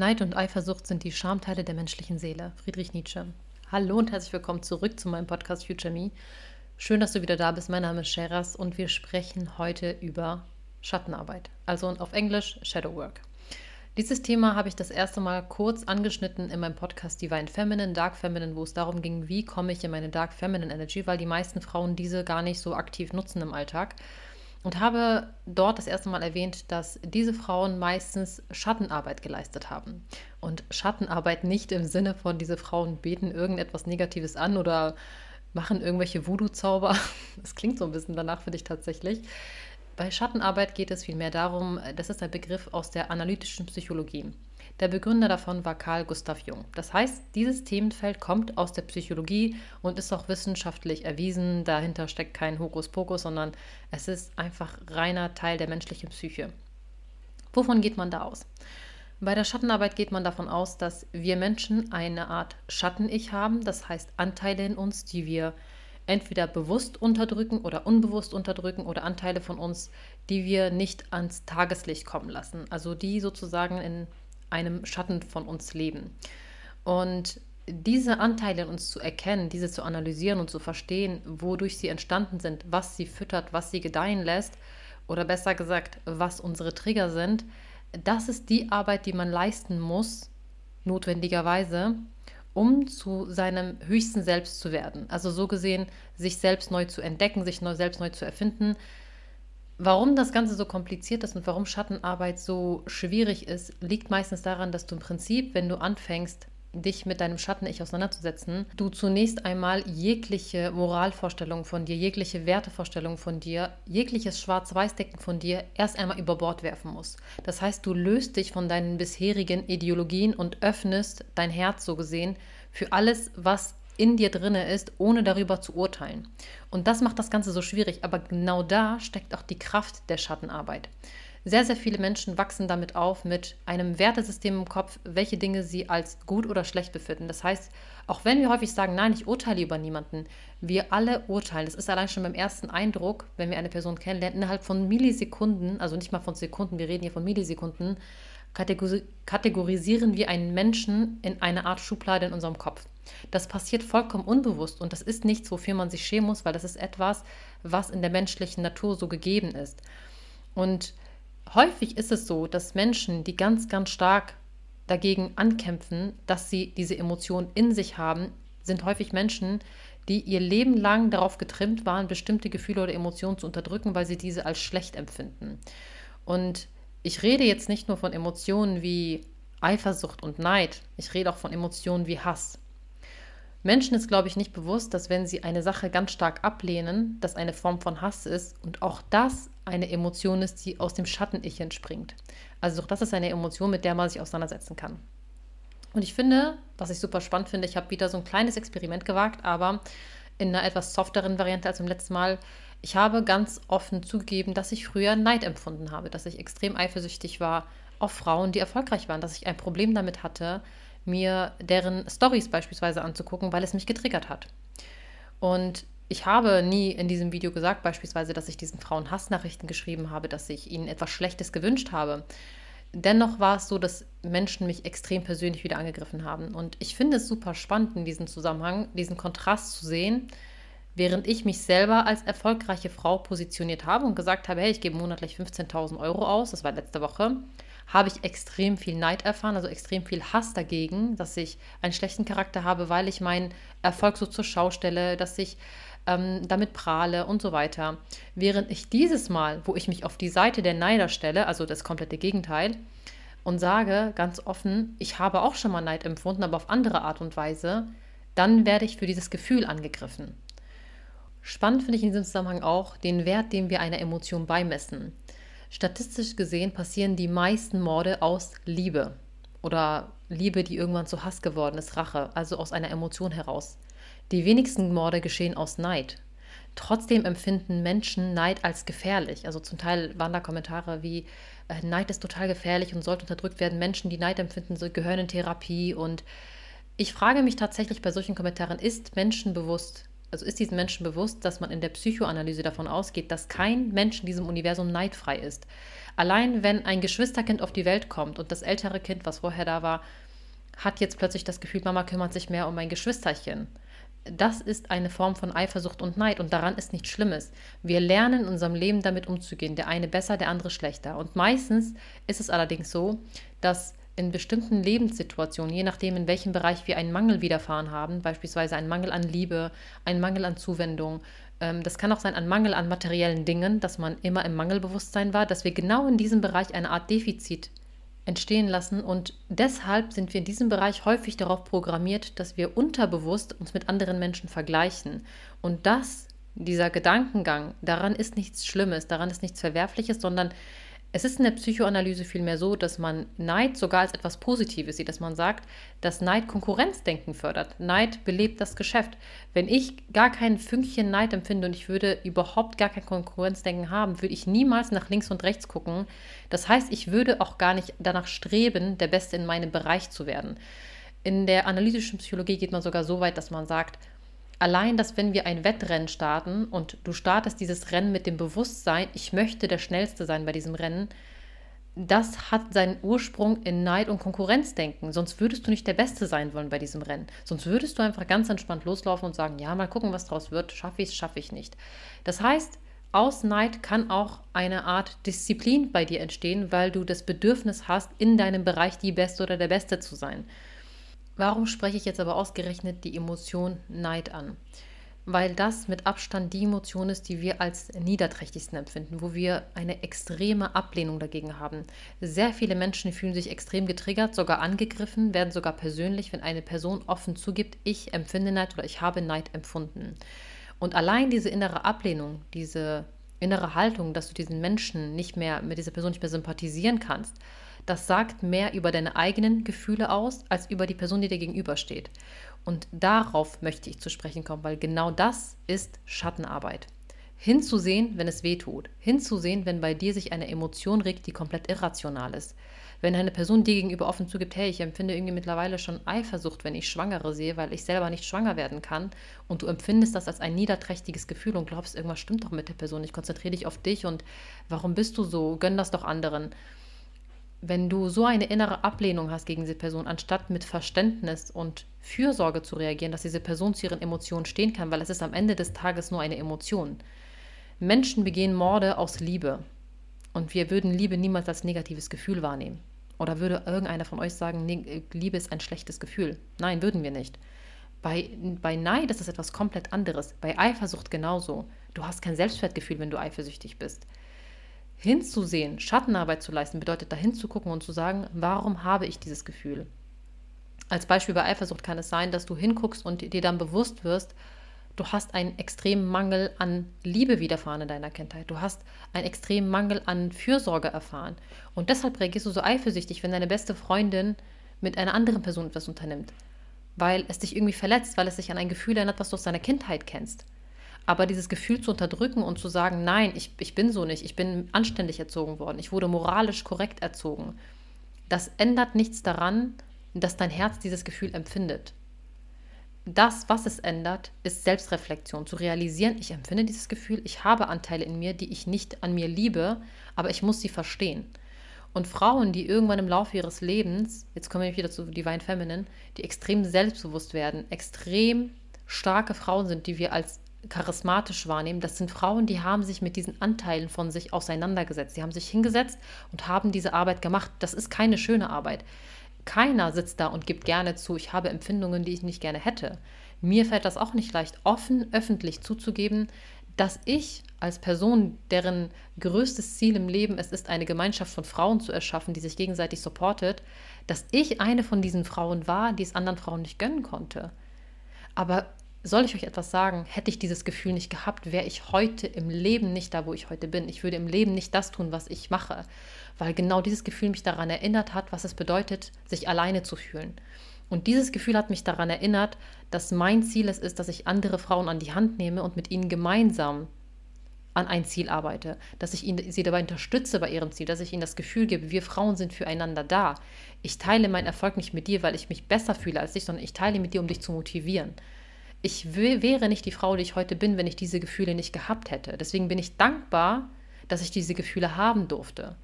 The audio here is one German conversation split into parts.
Neid und Eifersucht sind die Schamteile der menschlichen Seele. Friedrich Nietzsche. Hallo und herzlich willkommen zurück zu meinem Podcast Future Me. Schön, dass du wieder da bist. Mein Name ist Sheras und wir sprechen heute über Schattenarbeit, also auf Englisch Shadow Work. Dieses Thema habe ich das erste Mal kurz angeschnitten in meinem Podcast Divine Feminine, Dark Feminine, wo es darum ging, wie komme ich in meine Dark Feminine Energy, weil die meisten Frauen diese gar nicht so aktiv nutzen im Alltag und habe dort das erste Mal erwähnt, dass diese Frauen meistens Schattenarbeit geleistet haben. Und Schattenarbeit nicht im Sinne von, diese Frauen beten irgendetwas Negatives an oder machen irgendwelche Voodoo-Zauber. Das klingt so ein bisschen danach für dich tatsächlich. Bei Schattenarbeit geht es vielmehr darum, das ist ein Begriff aus der analytischen Psychologie. Der Begründer davon war Carl Gustav Jung. Das heißt, dieses Themenfeld kommt aus der Psychologie und ist auch wissenschaftlich erwiesen. Dahinter steckt kein Hokuspokus, sondern es ist einfach reiner Teil der menschlichen Psyche. Wovon geht man da aus? Bei der Schattenarbeit geht man davon aus, dass wir Menschen eine Art Schatten-Ich haben, das heißt Anteile in uns, die wir entweder bewusst unterdrücken oder unbewusst unterdrücken oder Anteile von uns, die wir nicht ans Tageslicht kommen lassen. Also die sozusagen in einem Schatten von uns leben. Und diese Anteile in uns zu erkennen, diese zu analysieren und zu verstehen, wodurch sie entstanden sind, was sie füttert, was sie gedeihen lässt, oder besser gesagt, was unsere Trigger sind, das ist die Arbeit, die man leisten muss, notwendigerweise, um zu seinem höchsten Selbst zu werden. Also so gesehen, sich selbst neu zu entdecken, sich neu, selbst neu zu erfinden, Warum das Ganze so kompliziert ist und warum Schattenarbeit so schwierig ist, liegt meistens daran, dass du im Prinzip, wenn du anfängst, dich mit deinem Schatten-Ich auseinanderzusetzen, du zunächst einmal jegliche Moralvorstellung von dir, jegliche Wertevorstellung von dir, jegliches Schwarz-Weiß-Decken von dir erst einmal über Bord werfen musst. Das heißt, du löst dich von deinen bisherigen Ideologien und öffnest dein Herz so gesehen für alles, was in dir drinne ist, ohne darüber zu urteilen. Und das macht das Ganze so schwierig, aber genau da steckt auch die Kraft der Schattenarbeit. Sehr, sehr viele Menschen wachsen damit auf mit einem Wertesystem im Kopf, welche Dinge sie als gut oder schlecht befinden. Das heißt, auch wenn wir häufig sagen, nein, ich urteile über niemanden, wir alle urteilen. Das ist allein schon beim ersten Eindruck, wenn wir eine Person kennenlernen, innerhalb von Millisekunden, also nicht mal von Sekunden, wir reden hier von Millisekunden, kategorisieren wir einen Menschen in eine Art Schublade in unserem Kopf. Das passiert vollkommen unbewusst und das ist nichts, wofür man sich schämen muss, weil das ist etwas, was in der menschlichen Natur so gegeben ist. Und häufig ist es so, dass Menschen, die ganz, ganz stark dagegen ankämpfen, dass sie diese Emotion in sich haben, sind häufig Menschen, die ihr Leben lang darauf getrimmt waren, bestimmte Gefühle oder Emotionen zu unterdrücken, weil sie diese als schlecht empfinden. Und ich rede jetzt nicht nur von Emotionen wie Eifersucht und Neid, ich rede auch von Emotionen wie Hass. Menschen ist, glaube ich, nicht bewusst, dass wenn sie eine Sache ganz stark ablehnen, das eine Form von Hass ist und auch das eine Emotion ist, die aus dem Schatten-Ich entspringt. Also auch das ist eine Emotion, mit der man sich auseinandersetzen kann. Und ich finde, was ich super spannend finde, ich habe wieder so ein kleines Experiment gewagt, aber in einer etwas softeren Variante als beim letzten Mal. Ich habe ganz offen zugegeben, dass ich früher Neid empfunden habe, dass ich extrem eifersüchtig war auf Frauen, die erfolgreich waren, dass ich ein Problem damit hatte, mir deren Stories beispielsweise anzugucken, weil es mich getriggert hat. Und ich habe nie in diesem Video gesagt, beispielsweise, dass ich diesen Frauen Hassnachrichten geschrieben habe, dass ich ihnen etwas Schlechtes gewünscht habe. Dennoch war es so, dass Menschen mich extrem persönlich wieder angegriffen haben. Und ich finde es super spannend in diesem Zusammenhang, diesen Kontrast zu sehen, während ich mich selber als erfolgreiche Frau positioniert habe und gesagt habe, hey, ich gebe monatlich 15.000 Euro aus, das war letzte Woche, habe ich extrem viel Neid erfahren, also extrem viel Hass dagegen, dass ich einen schlechten Charakter habe, weil ich meinen Erfolg so zur Schau stelle, dass ich ähm, damit prahle und so weiter. Während ich dieses Mal, wo ich mich auf die Seite der Neider stelle, also das komplette Gegenteil, und sage ganz offen, ich habe auch schon mal Neid empfunden, aber auf andere Art und Weise, dann werde ich für dieses Gefühl angegriffen. Spannend finde ich in diesem Zusammenhang auch den Wert, den wir einer Emotion beimessen. Statistisch gesehen passieren die meisten Morde aus Liebe oder Liebe, die irgendwann zu Hass geworden ist, Rache, also aus einer Emotion heraus. Die wenigsten Morde geschehen aus Neid. Trotzdem empfinden Menschen Neid als gefährlich. Also zum Teil waren da Kommentare wie, äh, Neid ist total gefährlich und sollte unterdrückt werden. Menschen, die Neid empfinden, gehören in Therapie. Und ich frage mich tatsächlich bei solchen Kommentaren, ist Menschen bewusst, also ist diesen Menschen bewusst, dass man in der Psychoanalyse davon ausgeht, dass kein Mensch in diesem Universum neidfrei ist. Allein wenn ein Geschwisterkind auf die Welt kommt und das ältere Kind, was vorher da war, hat jetzt plötzlich das Gefühl, Mama kümmert sich mehr um mein Geschwisterchen. Das ist eine Form von Eifersucht und Neid und daran ist nichts Schlimmes. Wir lernen in unserem Leben damit umzugehen, der eine besser, der andere schlechter. Und meistens ist es allerdings so, dass in bestimmten Lebenssituationen, je nachdem, in welchem Bereich wir einen Mangel widerfahren haben, beispielsweise einen Mangel an Liebe, einen Mangel an Zuwendung, ähm, das kann auch sein an Mangel an materiellen Dingen, dass man immer im Mangelbewusstsein war, dass wir genau in diesem Bereich eine Art Defizit entstehen lassen. Und deshalb sind wir in diesem Bereich häufig darauf programmiert, dass wir unterbewusst uns mit anderen Menschen vergleichen. Und das dieser Gedankengang, daran ist nichts Schlimmes, daran ist nichts Verwerfliches, sondern es ist in der Psychoanalyse vielmehr so, dass man Neid sogar als etwas Positives sieht, dass man sagt, dass Neid Konkurrenzdenken fördert. Neid belebt das Geschäft. Wenn ich gar kein Fünkchen Neid empfinde und ich würde überhaupt gar kein Konkurrenzdenken haben, würde ich niemals nach links und rechts gucken. Das heißt, ich würde auch gar nicht danach streben, der Beste in meinem Bereich zu werden. In der analytischen Psychologie geht man sogar so weit, dass man sagt, allein, dass wenn wir ein Wettrennen starten und du startest dieses Rennen mit dem Bewusstsein, ich möchte der Schnellste sein bei diesem Rennen, das hat seinen Ursprung in Neid und Konkurrenzdenken. Sonst würdest du nicht der Beste sein wollen bei diesem Rennen. Sonst würdest du einfach ganz entspannt loslaufen und sagen, ja, mal gucken, was draus wird. Schaffe ich es, schaffe ich nicht. Das heißt, aus Neid kann auch eine Art Disziplin bei dir entstehen, weil du das Bedürfnis hast, in deinem Bereich die Beste oder der Beste zu sein. Warum spreche ich jetzt aber ausgerechnet die Emotion Neid an? Weil das mit Abstand die Emotion ist, die wir als niederträchtigsten empfinden, wo wir eine extreme Ablehnung dagegen haben. Sehr viele Menschen fühlen sich extrem getriggert, sogar angegriffen, werden sogar persönlich, wenn eine Person offen zugibt, ich empfinde Neid oder ich habe Neid empfunden. Und allein diese innere Ablehnung, diese innere Haltung, dass du diesen Menschen nicht mehr, mit dieser Person nicht mehr sympathisieren kannst, das sagt mehr über deine eigenen Gefühle aus, als über die Person, die dir gegenübersteht. Und darauf möchte ich zu sprechen kommen, weil genau das ist Schattenarbeit. Hinzusehen, wenn es weh tut. Hinzusehen, wenn bei dir sich eine Emotion regt, die komplett irrational ist. Wenn eine Person dir gegenüber offen zugibt, hey, ich empfinde irgendwie mittlerweile schon Eifersucht, wenn ich Schwangere sehe, weil ich selber nicht schwanger werden kann und du empfindest das als ein niederträchtiges Gefühl und glaubst, irgendwas stimmt doch mit der Person, ich konzentriere dich auf dich und warum bist du so, gönn das doch anderen wenn du so eine innere Ablehnung hast gegen diese Person, anstatt mit Verständnis und Fürsorge zu reagieren, dass diese Person zu ihren Emotionen stehen kann, weil es ist am Ende des Tages nur eine Emotion. Menschen begehen Morde aus Liebe. Und wir würden Liebe niemals als negatives Gefühl wahrnehmen. Oder würde irgendeiner von euch sagen, Liebe ist ein schlechtes Gefühl? Nein, würden wir nicht. Bei, bei Neid ist etwas komplett anderes. Bei Eifersucht genauso. Du hast kein Selbstwertgefühl, wenn du eifersüchtig bist hinzusehen, Schattenarbeit zu leisten, bedeutet da hinzugucken und zu sagen, warum habe ich dieses Gefühl? Als Beispiel bei Eifersucht kann es sein, dass du hinguckst und dir dann bewusst wirst, du hast einen extremen Mangel an Liebe widerfahren in deiner Kindheit. Du hast einen extremen Mangel an Fürsorge erfahren. Und deshalb reagierst du so eifersüchtig, wenn deine beste Freundin mit einer anderen Person etwas unternimmt. Weil es dich irgendwie verletzt, weil es sich an ein Gefühl erinnert, was du aus deiner Kindheit kennst. Aber dieses Gefühl zu unterdrücken und zu sagen, nein, ich, ich bin so nicht, ich bin anständig erzogen worden, ich wurde moralisch korrekt erzogen, das ändert nichts daran, dass dein Herz dieses Gefühl empfindet. Das, was es ändert, ist Selbstreflexion, zu realisieren, ich empfinde dieses Gefühl, ich habe Anteile in mir, die ich nicht an mir liebe, aber ich muss sie verstehen. Und Frauen, die irgendwann im Laufe ihres Lebens, jetzt kommen wir wieder zu Divine Feminine, die extrem selbstbewusst werden, extrem starke Frauen sind, die wir als charismatisch wahrnehmen, das sind Frauen, die haben sich mit diesen Anteilen von sich auseinandergesetzt. Sie haben sich hingesetzt und haben diese Arbeit gemacht. Das ist keine schöne Arbeit. Keiner sitzt da und gibt gerne zu, ich habe Empfindungen, die ich nicht gerne hätte. Mir fällt das auch nicht leicht, offen, öffentlich zuzugeben, dass ich als Person, deren größtes Ziel im Leben es ist, eine Gemeinschaft von Frauen zu erschaffen, die sich gegenseitig supportet, dass ich eine von diesen Frauen war, die es anderen Frauen nicht gönnen konnte. Aber soll ich euch etwas sagen, hätte ich dieses Gefühl nicht gehabt, wäre ich heute im Leben nicht da, wo ich heute bin. Ich würde im Leben nicht das tun, was ich mache, weil genau dieses Gefühl mich daran erinnert hat, was es bedeutet, sich alleine zu fühlen. Und dieses Gefühl hat mich daran erinnert, dass mein Ziel es ist, dass ich andere Frauen an die Hand nehme und mit ihnen gemeinsam an ein Ziel arbeite, dass ich ihn, sie dabei unterstütze bei ihrem Ziel, dass ich ihnen das Gefühl gebe, wir Frauen sind füreinander da. Ich teile meinen Erfolg nicht mit dir, weil ich mich besser fühle als dich, sondern ich teile mit dir, um dich zu motivieren. Ich wäre nicht die Frau, die ich heute bin, wenn ich diese Gefühle nicht gehabt hätte. Deswegen bin ich dankbar, dass ich diese Gefühle haben durfte.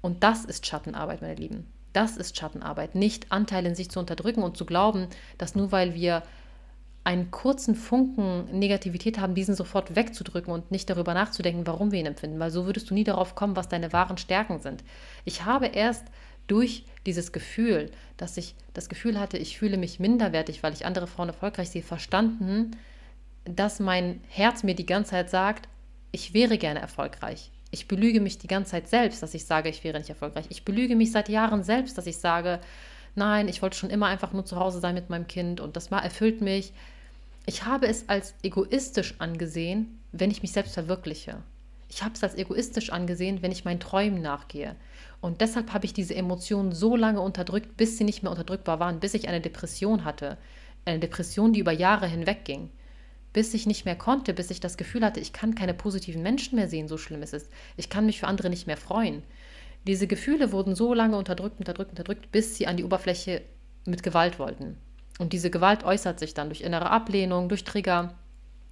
Und das ist Schattenarbeit, meine Lieben. Das ist Schattenarbeit. Nicht Anteile in sich zu unterdrücken und zu glauben, dass nur weil wir einen kurzen Funken Negativität haben, diesen sofort wegzudrücken und nicht darüber nachzudenken, warum wir ihn empfinden, weil so würdest du nie darauf kommen, was deine wahren Stärken sind. Ich habe erst durch dieses Gefühl, dass ich das Gefühl hatte, ich fühle mich minderwertig, weil ich andere Frauen erfolgreich sehe, verstanden, dass mein Herz mir die ganze Zeit sagt, ich wäre gerne erfolgreich. Ich belüge mich die ganze Zeit selbst, dass ich sage, ich wäre nicht erfolgreich. Ich belüge mich seit Jahren selbst, dass ich sage, nein, ich wollte schon immer einfach nur zu Hause sein mit meinem Kind und das erfüllt mich. Ich habe es als egoistisch angesehen, wenn ich mich selbst verwirkliche. Ich habe es als egoistisch angesehen, wenn ich meinen Träumen nachgehe. Und deshalb habe ich diese Emotionen so lange unterdrückt, bis sie nicht mehr unterdrückbar waren, bis ich eine Depression hatte. Eine Depression, die über Jahre hinweg ging. Bis ich nicht mehr konnte, bis ich das Gefühl hatte, ich kann keine positiven Menschen mehr sehen, so schlimm ist es. Ich kann mich für andere nicht mehr freuen. Diese Gefühle wurden so lange unterdrückt, unterdrückt, unterdrückt, bis sie an die Oberfläche mit Gewalt wollten. Und diese Gewalt äußert sich dann durch innere Ablehnung, durch Trigger.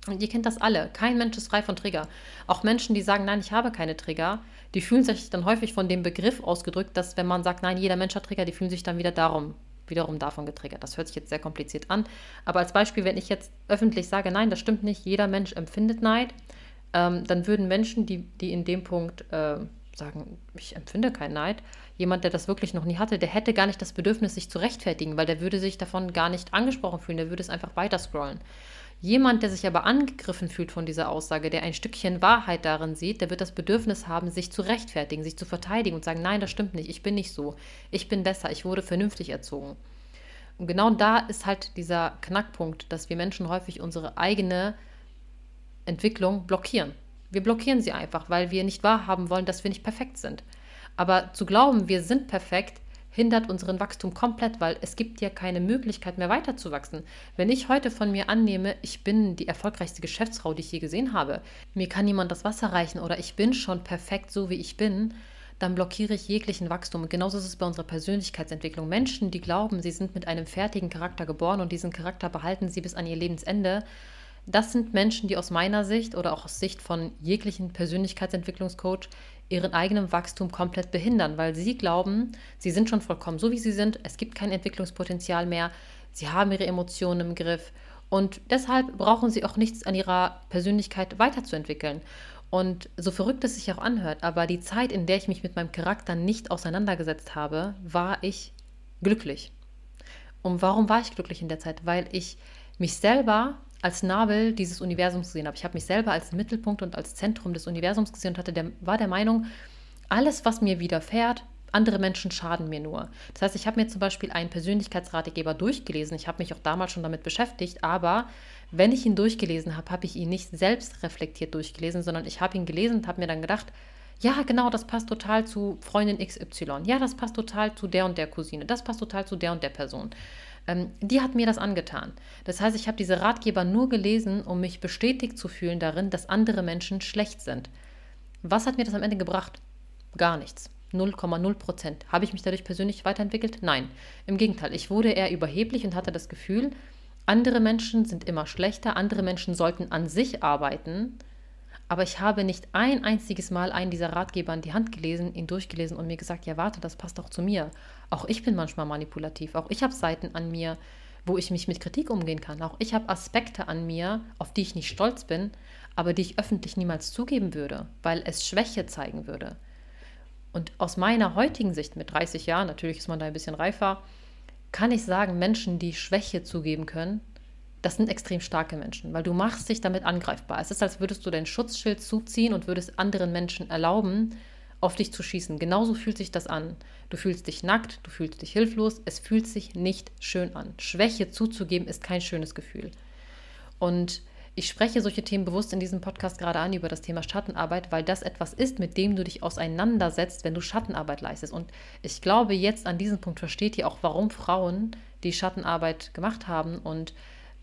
Und ihr kennt das alle. Kein Mensch ist frei von Trigger. Auch Menschen, die sagen, nein, ich habe keine Trigger, die fühlen sich dann häufig von dem Begriff ausgedrückt, dass wenn man sagt, nein, jeder Mensch hat Trigger, die fühlen sich dann wieder darum, wiederum davon getriggert. Das hört sich jetzt sehr kompliziert an. Aber als Beispiel, wenn ich jetzt öffentlich sage, nein, das stimmt nicht, jeder Mensch empfindet Neid, ähm, dann würden Menschen, die, die in dem Punkt äh, sagen, ich empfinde keinen Neid, jemand, der das wirklich noch nie hatte, der hätte gar nicht das Bedürfnis, sich zu rechtfertigen, weil der würde sich davon gar nicht angesprochen fühlen, der würde es einfach weiter scrollen. Jemand, der sich aber angegriffen fühlt von dieser Aussage, der ein Stückchen Wahrheit darin sieht, der wird das Bedürfnis haben, sich zu rechtfertigen, sich zu verteidigen und sagen, nein, das stimmt nicht, ich bin nicht so, ich bin besser, ich wurde vernünftig erzogen. Und genau da ist halt dieser Knackpunkt, dass wir Menschen häufig unsere eigene Entwicklung blockieren. Wir blockieren sie einfach, weil wir nicht wahrhaben wollen, dass wir nicht perfekt sind. Aber zu glauben, wir sind perfekt, hindert unseren Wachstum komplett, weil es gibt ja keine Möglichkeit mehr weiterzuwachsen. Wenn ich heute von mir annehme, ich bin die erfolgreichste Geschäftsfrau, die ich je gesehen habe, mir kann niemand das Wasser reichen oder ich bin schon perfekt so, wie ich bin, dann blockiere ich jeglichen Wachstum. Und genauso ist es bei unserer Persönlichkeitsentwicklung. Menschen, die glauben, sie sind mit einem fertigen Charakter geboren und diesen Charakter behalten sie bis an ihr Lebensende, das sind Menschen, die aus meiner Sicht oder auch aus Sicht von jeglichen Persönlichkeitsentwicklungscoach ihren eigenen Wachstum komplett behindern, weil sie glauben, sie sind schon vollkommen so, wie sie sind, es gibt kein Entwicklungspotenzial mehr, sie haben ihre Emotionen im Griff und deshalb brauchen sie auch nichts an ihrer Persönlichkeit weiterzuentwickeln. Und so verrückt es sich auch anhört, aber die Zeit, in der ich mich mit meinem Charakter nicht auseinandergesetzt habe, war ich glücklich. Und warum war ich glücklich in der Zeit? Weil ich mich selber als Nabel dieses Universums gesehen habe. Ich habe mich selber als Mittelpunkt und als Zentrum des Universums gesehen und hatte der, war der Meinung, alles, was mir widerfährt, andere Menschen schaden mir nur. Das heißt, ich habe mir zum Beispiel einen Persönlichkeitsratgeber durchgelesen. Ich habe mich auch damals schon damit beschäftigt, aber wenn ich ihn durchgelesen habe, habe ich ihn nicht selbst reflektiert durchgelesen, sondern ich habe ihn gelesen und habe mir dann gedacht, ja, genau, das passt total zu Freundin XY. Ja, das passt total zu der und der Cousine. Das passt total zu der und der Person. Ähm, die hat mir das angetan. Das heißt, ich habe diese Ratgeber nur gelesen, um mich bestätigt zu fühlen darin, dass andere Menschen schlecht sind. Was hat mir das am Ende gebracht? Gar nichts. 0,0 Prozent. Habe ich mich dadurch persönlich weiterentwickelt? Nein. Im Gegenteil, ich wurde eher überheblich und hatte das Gefühl, andere Menschen sind immer schlechter, andere Menschen sollten an sich arbeiten aber ich habe nicht ein einziges Mal einen dieser Ratgeber in die Hand gelesen, ihn durchgelesen und mir gesagt, ja warte, das passt auch zu mir. Auch ich bin manchmal manipulativ. Auch ich habe Seiten an mir, wo ich mich mit Kritik umgehen kann. Auch ich habe Aspekte an mir, auf die ich nicht stolz bin, aber die ich öffentlich niemals zugeben würde, weil es Schwäche zeigen würde. Und aus meiner heutigen Sicht mit 30 Jahren, natürlich ist man da ein bisschen reifer, kann ich sagen, Menschen, die Schwäche zugeben können, das sind extrem starke Menschen, weil du machst dich damit angreifbar. Es ist, als würdest du dein Schutzschild zuziehen und würdest anderen Menschen erlauben, auf dich zu schießen. Genauso fühlt sich das an. Du fühlst dich nackt, du fühlst dich hilflos, es fühlt sich nicht schön an. Schwäche zuzugeben ist kein schönes Gefühl. Und ich spreche solche Themen bewusst in diesem Podcast gerade an über das Thema Schattenarbeit, weil das etwas ist, mit dem du dich auseinandersetzt, wenn du Schattenarbeit leistest. Und ich glaube, jetzt an diesem Punkt versteht ihr auch, warum Frauen, die Schattenarbeit gemacht haben und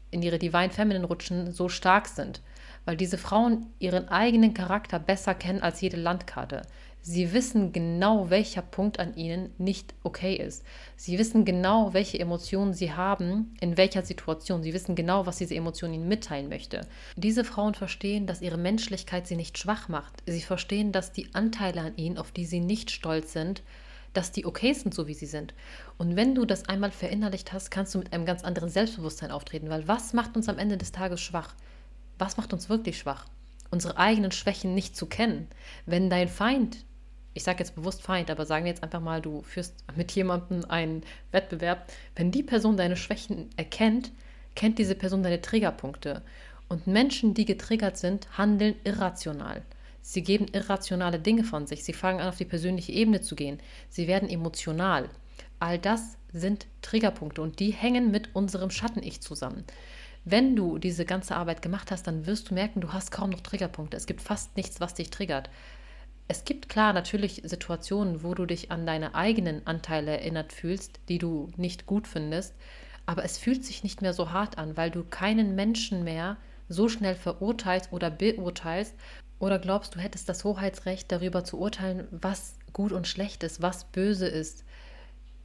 in ihre Divine Feminine rutschen, so stark sind. Weil diese Frauen ihren eigenen Charakter besser kennen als jede Landkarte. Sie wissen genau, welcher Punkt an ihnen nicht okay ist. Sie wissen genau, welche Emotionen sie haben, in welcher Situation. Sie wissen genau, was diese Emotion ihnen mitteilen möchte. Diese Frauen verstehen, dass ihre Menschlichkeit sie nicht schwach macht. Sie verstehen, dass die Anteile an ihnen, auf die sie nicht stolz sind, dass die okay sind, so wie sie sind. Und wenn du das einmal verinnerlicht hast, kannst du mit einem ganz anderen Selbstbewusstsein auftreten. Weil was macht uns am Ende des Tages schwach? Was macht uns wirklich schwach? Unsere eigenen Schwächen nicht zu kennen. Wenn dein Feind, ich sage jetzt bewusst Feind, aber sagen wir jetzt einfach mal, du führst mit jemandem einen Wettbewerb, wenn die Person deine Schwächen erkennt, kennt diese Person deine Triggerpunkte. Und Menschen, die getriggert sind, handeln irrational. Sie geben irrationale Dinge von sich. Sie fangen an, auf die persönliche Ebene zu gehen. Sie werden emotional. All das sind Triggerpunkte und die hängen mit unserem Schatten-Ich zusammen. Wenn du diese ganze Arbeit gemacht hast, dann wirst du merken, du hast kaum noch Triggerpunkte. Es gibt fast nichts, was dich triggert. Es gibt klar natürlich Situationen, wo du dich an deine eigenen Anteile erinnert fühlst, die du nicht gut findest, aber es fühlt sich nicht mehr so hart an, weil du keinen Menschen mehr so schnell verurteilst oder beurteilst oder glaubst du hättest das Hoheitsrecht darüber zu urteilen, was gut und schlecht ist, was böse ist.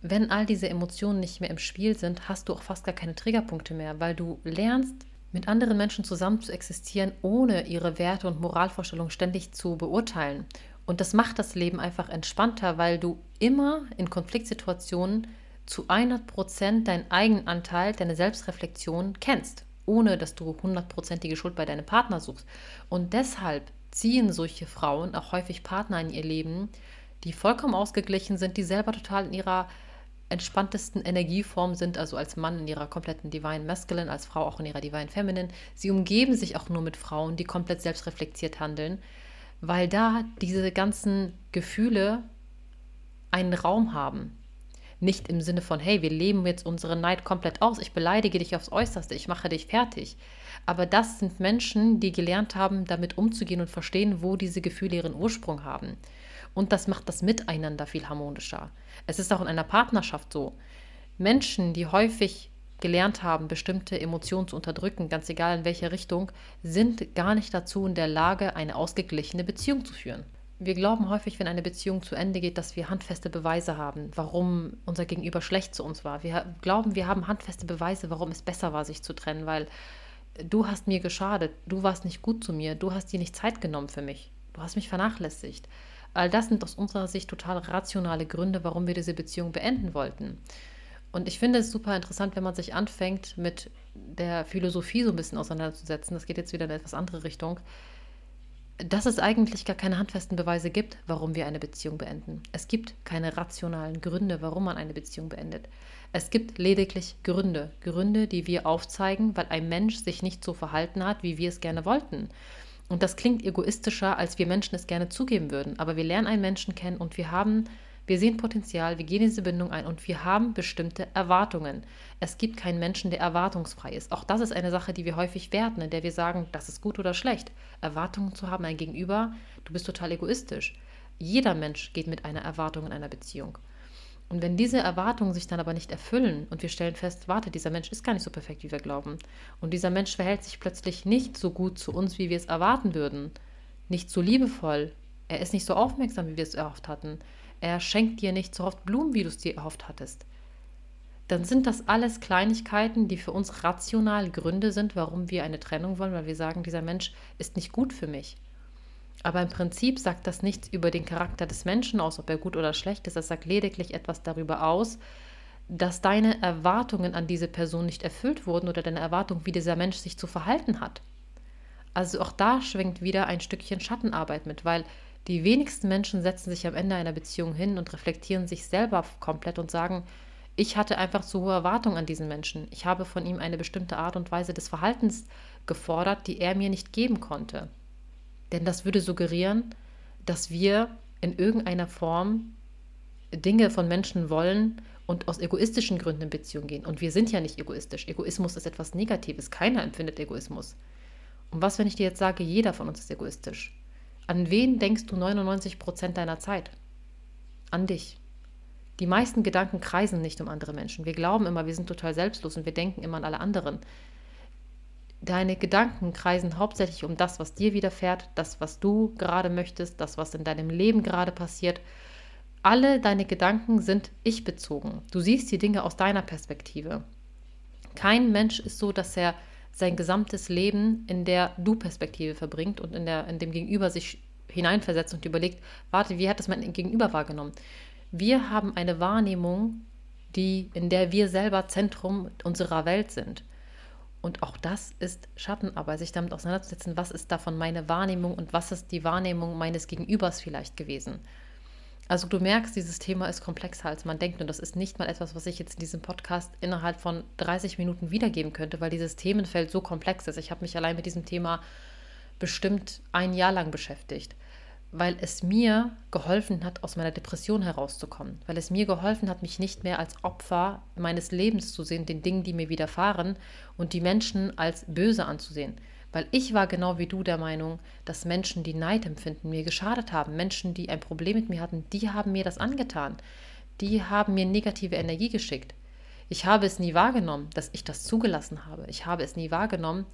Wenn all diese Emotionen nicht mehr im Spiel sind, hast du auch fast gar keine Triggerpunkte mehr, weil du lernst, mit anderen Menschen zusammen zu existieren, ohne ihre Werte und Moralvorstellungen ständig zu beurteilen. Und das macht das Leben einfach entspannter, weil du immer in Konfliktsituationen zu 100 Prozent deinen eigenen Anteil, deine Selbstreflexion kennst, ohne dass du hundertprozentige Schuld bei deinem Partner suchst. Und deshalb ziehen solche Frauen auch häufig Partner in ihr Leben, die vollkommen ausgeglichen sind, die selber total in ihrer entspanntesten Energieform sind, also als Mann in ihrer kompletten Divine Masculine, als Frau auch in ihrer Divine Feminine. Sie umgeben sich auch nur mit Frauen, die komplett selbstreflektiert handeln, weil da diese ganzen Gefühle einen Raum haben. Nicht im Sinne von, hey, wir leben jetzt unsere Neid komplett aus, ich beleidige dich aufs Äußerste, ich mache dich fertig. Aber das sind Menschen, die gelernt haben, damit umzugehen und verstehen, wo diese Gefühle ihren Ursprung haben. Und das macht das Miteinander viel harmonischer. Es ist auch in einer Partnerschaft so. Menschen, die häufig gelernt haben, bestimmte Emotionen zu unterdrücken, ganz egal in welche Richtung, sind gar nicht dazu in der Lage, eine ausgeglichene Beziehung zu führen. Wir glauben häufig, wenn eine Beziehung zu Ende geht, dass wir handfeste Beweise haben, warum unser Gegenüber schlecht zu uns war. Wir glauben, wir haben handfeste Beweise, warum es besser war, sich zu trennen, weil du hast mir geschadet, du warst nicht gut zu mir, du hast dir nicht Zeit genommen für mich, du hast mich vernachlässigt. All das sind aus unserer Sicht total rationale Gründe, warum wir diese Beziehung beenden wollten. Und ich finde es super interessant, wenn man sich anfängt, mit der Philosophie so ein bisschen auseinanderzusetzen. Das geht jetzt wieder in eine etwas andere Richtung dass es eigentlich gar keine handfesten Beweise gibt, warum wir eine Beziehung beenden. Es gibt keine rationalen Gründe, warum man eine Beziehung beendet. Es gibt lediglich Gründe, Gründe, die wir aufzeigen, weil ein Mensch sich nicht so verhalten hat, wie wir es gerne wollten. Und das klingt egoistischer, als wir Menschen es gerne zugeben würden. Aber wir lernen einen Menschen kennen und wir haben wir sehen Potenzial, wir gehen in diese Bindung ein und wir haben bestimmte Erwartungen. Es gibt keinen Menschen, der erwartungsfrei ist. Auch das ist eine Sache, die wir häufig werten, in der wir sagen, das ist gut oder schlecht. Erwartungen zu haben, ein Gegenüber, du bist total egoistisch. Jeder Mensch geht mit einer Erwartung in einer Beziehung. Und wenn diese Erwartungen sich dann aber nicht erfüllen und wir stellen fest, warte, dieser Mensch ist gar nicht so perfekt, wie wir glauben, und dieser Mensch verhält sich plötzlich nicht so gut zu uns, wie wir es erwarten würden, nicht so liebevoll, er ist nicht so aufmerksam, wie wir es erhofft hatten, er schenkt dir nicht so oft Blumen, wie du es dir erhofft hattest, dann sind das alles Kleinigkeiten, die für uns rational Gründe sind, warum wir eine Trennung wollen, weil wir sagen, dieser Mensch ist nicht gut für mich. Aber im Prinzip sagt das nichts über den Charakter des Menschen aus, ob er gut oder schlecht ist. Es sagt lediglich etwas darüber aus, dass deine Erwartungen an diese Person nicht erfüllt wurden oder deine Erwartung, wie dieser Mensch sich zu verhalten hat. Also auch da schwingt wieder ein Stückchen Schattenarbeit mit, weil die wenigsten Menschen setzen sich am Ende einer Beziehung hin und reflektieren sich selber komplett und sagen, ich hatte einfach zu hohe Erwartungen an diesen Menschen. Ich habe von ihm eine bestimmte Art und Weise des Verhaltens gefordert, die er mir nicht geben konnte. Denn das würde suggerieren, dass wir in irgendeiner Form Dinge von Menschen wollen und aus egoistischen Gründen in Beziehung gehen. Und wir sind ja nicht egoistisch. Egoismus ist etwas Negatives. Keiner empfindet Egoismus. Und was, wenn ich dir jetzt sage, jeder von uns ist egoistisch? An wen denkst du 99 Prozent deiner Zeit? An dich. Die meisten Gedanken kreisen nicht um andere Menschen. Wir glauben immer, wir sind total selbstlos und wir denken immer an alle anderen. deine Gedanken kreisen hauptsächlich um das, was dir widerfährt, das, was du gerade möchtest, das, was in deinem Leben gerade passiert. Alle deine Gedanken sind ich bezogen. Du siehst die Dinge aus deiner Perspektive. Kein Mensch ist so, dass er sein gesamtes Leben in der Du-Perspektive verbringt und in, der, in dem Gegenüber sich hineinversetzt und überlegt, warte, wie hat das mein Gegenüber wahrgenommen? Wir haben eine Wahrnehmung, die, in der wir selber Zentrum unserer Welt sind. Und auch das ist Schattenarbeit, sich damit auseinanderzusetzen, was ist davon meine Wahrnehmung und was ist die Wahrnehmung meines Gegenübers vielleicht gewesen. Also du merkst, dieses Thema ist komplexer, als man denkt. Und das ist nicht mal etwas, was ich jetzt in diesem Podcast innerhalb von 30 Minuten wiedergeben könnte, weil dieses Themenfeld so komplex ist. Ich habe mich allein mit diesem Thema bestimmt ein Jahr lang beschäftigt weil es mir geholfen hat, aus meiner Depression herauszukommen, weil es mir geholfen hat, mich nicht mehr als Opfer meines Lebens zu sehen, den Dingen, die mir widerfahren und die Menschen als böse anzusehen. Weil ich war genau wie du der Meinung, dass Menschen, die Neid empfinden, mir geschadet haben. Menschen, die ein Problem mit mir hatten, die haben mir das angetan. Die haben mir negative Energie geschickt. Ich habe es nie wahrgenommen, dass ich das zugelassen habe. Ich habe es nie wahrgenommen,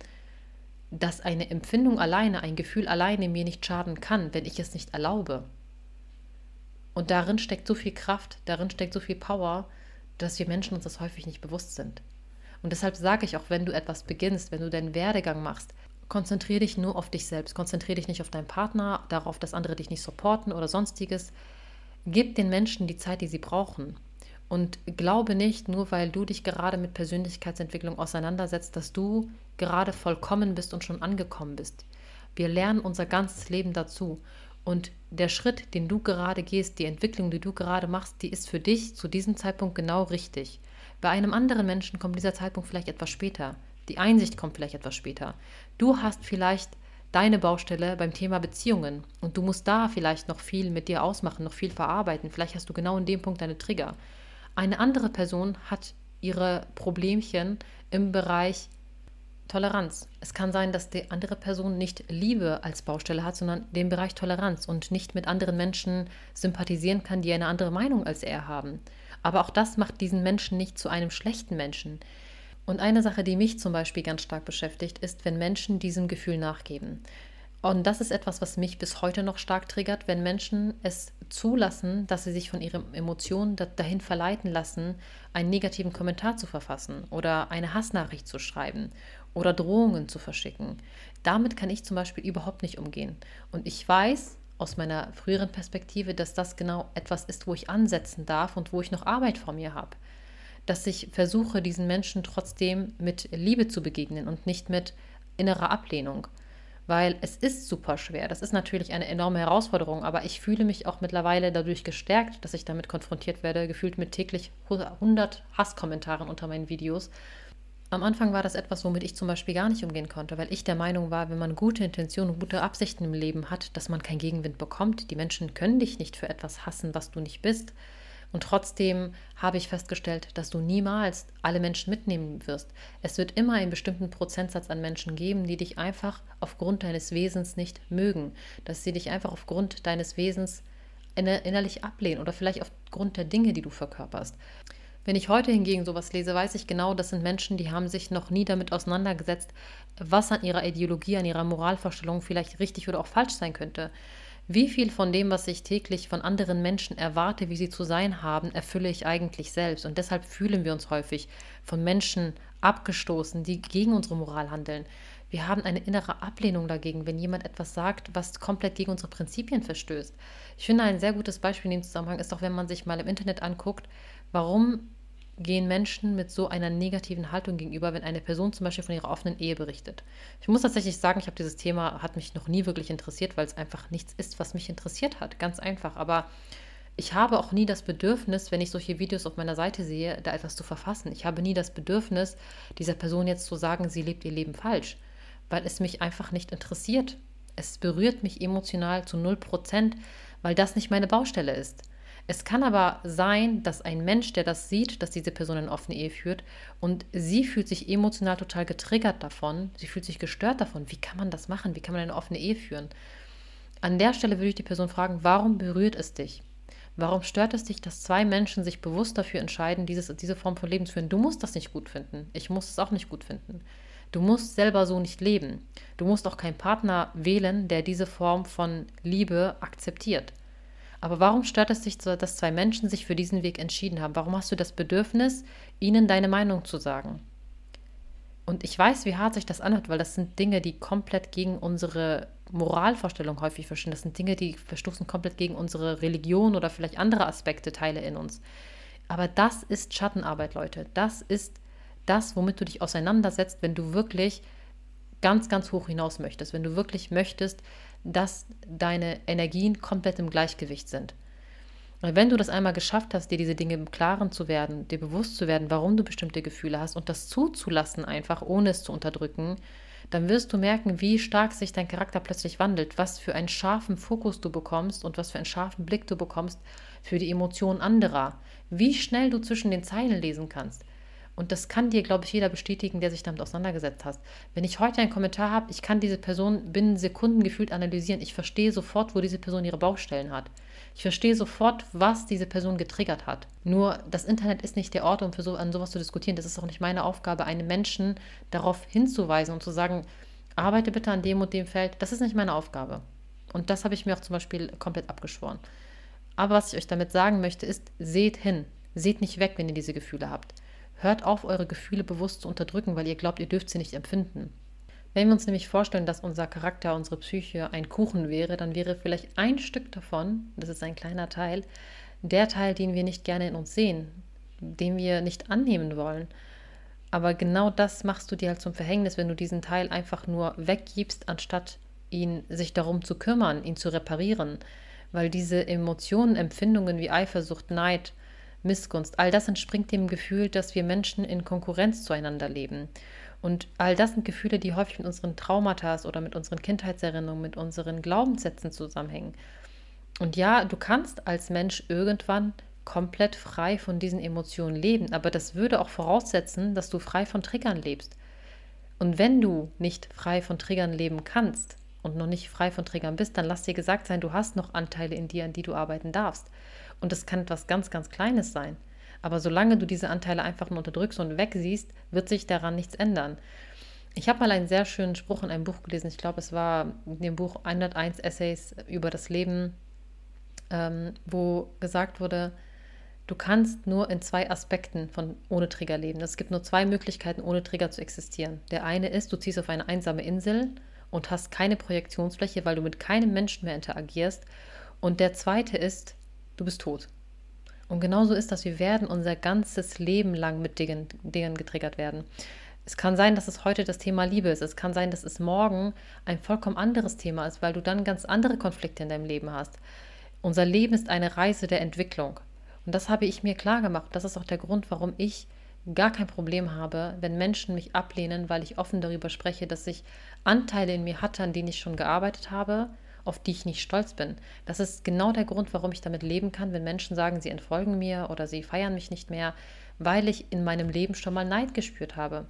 dass eine Empfindung alleine, ein Gefühl alleine mir nicht schaden kann, wenn ich es nicht erlaube. Und darin steckt so viel Kraft, darin steckt so viel Power, dass wir Menschen uns das häufig nicht bewusst sind. Und deshalb sage ich auch, wenn du etwas beginnst, wenn du deinen Werdegang machst, konzentriere dich nur auf dich selbst, konzentriere dich nicht auf deinen Partner, darauf, dass andere dich nicht supporten oder sonstiges. Gib den Menschen die Zeit, die sie brauchen. Und glaube nicht, nur weil du dich gerade mit Persönlichkeitsentwicklung auseinandersetzt, dass du gerade vollkommen bist und schon angekommen bist. Wir lernen unser ganzes Leben dazu. Und der Schritt, den du gerade gehst, die Entwicklung, die du gerade machst, die ist für dich zu diesem Zeitpunkt genau richtig. Bei einem anderen Menschen kommt dieser Zeitpunkt vielleicht etwas später. Die Einsicht kommt vielleicht etwas später. Du hast vielleicht deine Baustelle beim Thema Beziehungen und du musst da vielleicht noch viel mit dir ausmachen, noch viel verarbeiten. Vielleicht hast du genau in dem Punkt deine Trigger. Eine andere Person hat ihre Problemchen im Bereich Toleranz. Es kann sein, dass die andere Person nicht Liebe als Baustelle hat, sondern den Bereich Toleranz und nicht mit anderen Menschen sympathisieren kann, die eine andere Meinung als er haben. Aber auch das macht diesen Menschen nicht zu einem schlechten Menschen. Und eine Sache, die mich zum Beispiel ganz stark beschäftigt, ist, wenn Menschen diesem Gefühl nachgeben. Und das ist etwas, was mich bis heute noch stark triggert, wenn Menschen es zulassen, dass sie sich von ihren Emotionen dahin verleiten lassen, einen negativen Kommentar zu verfassen oder eine Hassnachricht zu schreiben oder Drohungen zu verschicken. Damit kann ich zum Beispiel überhaupt nicht umgehen. Und ich weiß aus meiner früheren Perspektive, dass das genau etwas ist, wo ich ansetzen darf und wo ich noch Arbeit vor mir habe. Dass ich versuche, diesen Menschen trotzdem mit Liebe zu begegnen und nicht mit innerer Ablehnung weil es ist super schwer. Das ist natürlich eine enorme Herausforderung, aber ich fühle mich auch mittlerweile dadurch gestärkt, dass ich damit konfrontiert werde, gefühlt mit täglich 100 Hasskommentaren unter meinen Videos. Am Anfang war das etwas, womit ich zum Beispiel gar nicht umgehen konnte, weil ich der Meinung war, wenn man gute Intentionen und gute Absichten im Leben hat, dass man keinen Gegenwind bekommt. Die Menschen können dich nicht für etwas hassen, was du nicht bist. Und trotzdem habe ich festgestellt, dass du niemals alle Menschen mitnehmen wirst. Es wird immer einen bestimmten Prozentsatz an Menschen geben, die dich einfach aufgrund deines Wesens nicht mögen, dass sie dich einfach aufgrund deines Wesens innerlich ablehnen oder vielleicht aufgrund der Dinge, die du verkörperst. Wenn ich heute hingegen sowas lese, weiß ich genau, das sind Menschen, die haben sich noch nie damit auseinandergesetzt, was an ihrer Ideologie, an ihrer Moralvorstellung vielleicht richtig oder auch falsch sein könnte. Wie viel von dem, was ich täglich von anderen Menschen erwarte, wie sie zu sein haben, erfülle ich eigentlich selbst? Und deshalb fühlen wir uns häufig von Menschen abgestoßen, die gegen unsere Moral handeln. Wir haben eine innere Ablehnung dagegen, wenn jemand etwas sagt, was komplett gegen unsere Prinzipien verstößt. Ich finde, ein sehr gutes Beispiel in dem Zusammenhang ist auch, wenn man sich mal im Internet anguckt, warum gehen Menschen mit so einer negativen Haltung gegenüber, wenn eine Person zum Beispiel von ihrer offenen Ehe berichtet. Ich muss tatsächlich sagen, ich habe dieses Thema, hat mich noch nie wirklich interessiert, weil es einfach nichts ist, was mich interessiert hat. Ganz einfach. Aber ich habe auch nie das Bedürfnis, wenn ich solche Videos auf meiner Seite sehe, da etwas zu verfassen. Ich habe nie das Bedürfnis, dieser Person jetzt zu sagen, sie lebt ihr Leben falsch, weil es mich einfach nicht interessiert. Es berührt mich emotional zu 0 Prozent, weil das nicht meine Baustelle ist. Es kann aber sein, dass ein Mensch, der das sieht, dass diese Person eine offene Ehe führt und sie fühlt sich emotional total getriggert davon, sie fühlt sich gestört davon. Wie kann man das machen? Wie kann man eine offene Ehe führen? An der Stelle würde ich die Person fragen, warum berührt es dich? Warum stört es dich, dass zwei Menschen sich bewusst dafür entscheiden, dieses, diese Form von Leben zu führen? Du musst das nicht gut finden. Ich muss es auch nicht gut finden. Du musst selber so nicht leben. Du musst auch keinen Partner wählen, der diese Form von Liebe akzeptiert. Aber warum stört es dich, dass zwei Menschen sich für diesen Weg entschieden haben? Warum hast du das Bedürfnis, ihnen deine Meinung zu sagen? Und ich weiß, wie hart sich das anhört, weil das sind Dinge, die komplett gegen unsere Moralvorstellung häufig verstehen. Das sind Dinge, die verstoßen komplett gegen unsere Religion oder vielleicht andere Aspekte, Teile in uns. Aber das ist Schattenarbeit, Leute. Das ist das, womit du dich auseinandersetzt, wenn du wirklich ganz, ganz hoch hinaus möchtest. Wenn du wirklich möchtest, dass deine Energien komplett im Gleichgewicht sind. Weil wenn du das einmal geschafft hast, dir diese Dinge im Klaren zu werden, dir bewusst zu werden, warum du bestimmte Gefühle hast und das zuzulassen einfach, ohne es zu unterdrücken, dann wirst du merken, wie stark sich dein Charakter plötzlich wandelt, was für einen scharfen Fokus du bekommst und was für einen scharfen Blick du bekommst für die Emotionen anderer, wie schnell du zwischen den Zeilen lesen kannst. Und das kann dir, glaube ich, jeder bestätigen, der sich damit auseinandergesetzt hat. Wenn ich heute einen Kommentar habe, ich kann diese Person binnen Sekunden gefühlt analysieren. Ich verstehe sofort, wo diese Person ihre Baustellen hat. Ich verstehe sofort, was diese Person getriggert hat. Nur das Internet ist nicht der Ort, um für so, an sowas zu diskutieren. Das ist auch nicht meine Aufgabe, einen Menschen darauf hinzuweisen und zu sagen, arbeite bitte an dem und dem Feld. Das ist nicht meine Aufgabe. Und das habe ich mir auch zum Beispiel komplett abgeschworen. Aber was ich euch damit sagen möchte, ist, seht hin. Seht nicht weg, wenn ihr diese Gefühle habt. Hört auf, eure Gefühle bewusst zu unterdrücken, weil ihr glaubt, ihr dürft sie nicht empfinden. Wenn wir uns nämlich vorstellen, dass unser Charakter, unsere Psyche ein Kuchen wäre, dann wäre vielleicht ein Stück davon, das ist ein kleiner Teil, der Teil, den wir nicht gerne in uns sehen, den wir nicht annehmen wollen. Aber genau das machst du dir halt zum Verhängnis, wenn du diesen Teil einfach nur weggibst, anstatt ihn sich darum zu kümmern, ihn zu reparieren. Weil diese Emotionen, Empfindungen wie Eifersucht, Neid, Missgunst, all das entspringt dem Gefühl, dass wir Menschen in Konkurrenz zueinander leben. Und all das sind Gefühle, die häufig mit unseren Traumata oder mit unseren Kindheitserinnerungen, mit unseren Glaubenssätzen zusammenhängen. Und ja, du kannst als Mensch irgendwann komplett frei von diesen Emotionen leben, aber das würde auch voraussetzen, dass du frei von Triggern lebst. Und wenn du nicht frei von Triggern leben kannst und noch nicht frei von Triggern bist, dann lass dir gesagt sein, du hast noch Anteile in dir, an die du arbeiten darfst. Und das kann etwas ganz, ganz Kleines sein. Aber solange du diese Anteile einfach nur unterdrückst und wegsiehst, wird sich daran nichts ändern. Ich habe mal einen sehr schönen Spruch in einem Buch gelesen. Ich glaube, es war in dem Buch 101 Essays über das Leben, ähm, wo gesagt wurde, du kannst nur in zwei Aspekten von ohne Trigger leben. Es gibt nur zwei Möglichkeiten, ohne Trigger zu existieren. Der eine ist, du ziehst auf eine einsame Insel und hast keine Projektionsfläche, weil du mit keinem Menschen mehr interagierst. Und der zweite ist, du bist tot. Und genauso ist das, wir werden unser ganzes Leben lang mit Dingen, Dingen getriggert werden. Es kann sein, dass es heute das Thema Liebe ist. Es kann sein, dass es morgen ein vollkommen anderes Thema ist, weil du dann ganz andere Konflikte in deinem Leben hast. Unser Leben ist eine Reise der Entwicklung. Und das habe ich mir klar gemacht. Das ist auch der Grund, warum ich gar kein Problem habe, wenn Menschen mich ablehnen, weil ich offen darüber spreche, dass ich Anteile in mir hatte, an denen ich schon gearbeitet habe auf die ich nicht stolz bin. Das ist genau der Grund, warum ich damit leben kann, wenn Menschen sagen, sie entfolgen mir oder sie feiern mich nicht mehr, weil ich in meinem Leben schon mal Neid gespürt habe.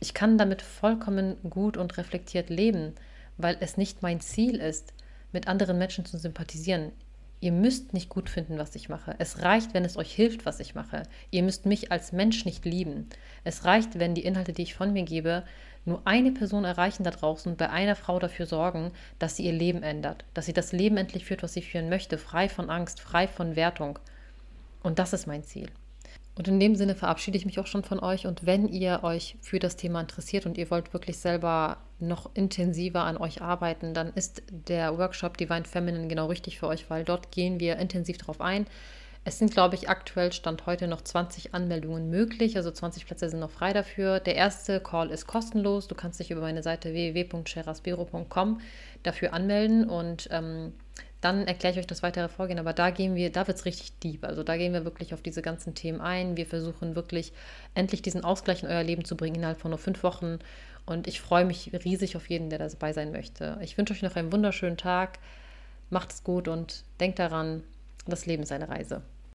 Ich kann damit vollkommen gut und reflektiert leben, weil es nicht mein Ziel ist, mit anderen Menschen zu sympathisieren. Ihr müsst nicht gut finden, was ich mache. Es reicht, wenn es euch hilft, was ich mache. Ihr müsst mich als Mensch nicht lieben. Es reicht, wenn die Inhalte, die ich von mir gebe, nur eine Person erreichen da draußen und bei einer Frau dafür sorgen, dass sie ihr Leben ändert, dass sie das Leben endlich führt, was sie führen möchte, frei von Angst, frei von Wertung. Und das ist mein Ziel. Und in dem Sinne verabschiede ich mich auch schon von euch. Und wenn ihr euch für das Thema interessiert und ihr wollt wirklich selber noch intensiver an euch arbeiten, dann ist der Workshop Divine Feminine genau richtig für euch, weil dort gehen wir intensiv darauf ein. Es sind, glaube ich, aktuell Stand heute noch 20 Anmeldungen möglich, also 20 Plätze sind noch frei dafür. Der erste Call ist kostenlos. Du kannst dich über meine Seite www.cherasbero.com dafür anmelden und ähm, dann erkläre ich euch das weitere Vorgehen. Aber da gehen wir, da wird es richtig deep. Also da gehen wir wirklich auf diese ganzen Themen ein. Wir versuchen wirklich endlich diesen Ausgleich in euer Leben zu bringen innerhalb von nur fünf Wochen. Und ich freue mich riesig auf jeden, der dabei sein möchte. Ich wünsche euch noch einen wunderschönen Tag. Macht es gut und denkt daran, das Leben ist eine Reise.